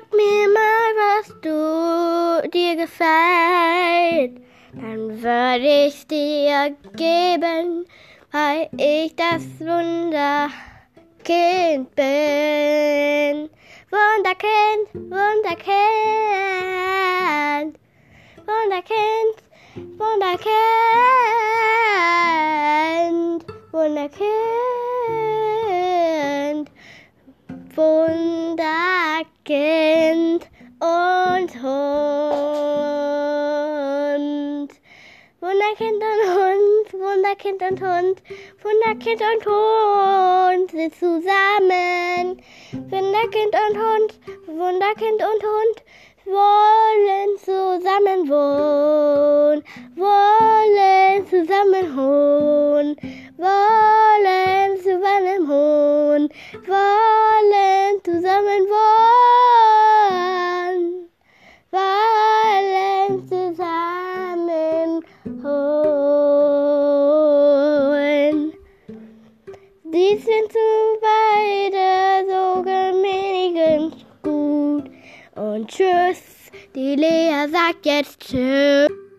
Sag mir mal, was du dir gefällt, dann würde ich dir geben, weil ich das Wunderkind bin. Wunderkind, Wunderkind, Wunderkind, Wunderkind, Wunderkind, Wunderkind und Hund. Wunderkind und Hund, Wunderkind und Hund, Wunderkind und Hund sind zusammen. Wunderkind und Hund, Wunderkind und Hund wollen zusammen wohnen, wollen zusammen wohnen, Die sind zu beide so genehmigend gut. Und tschüss, die Lea sagt jetzt tschüss.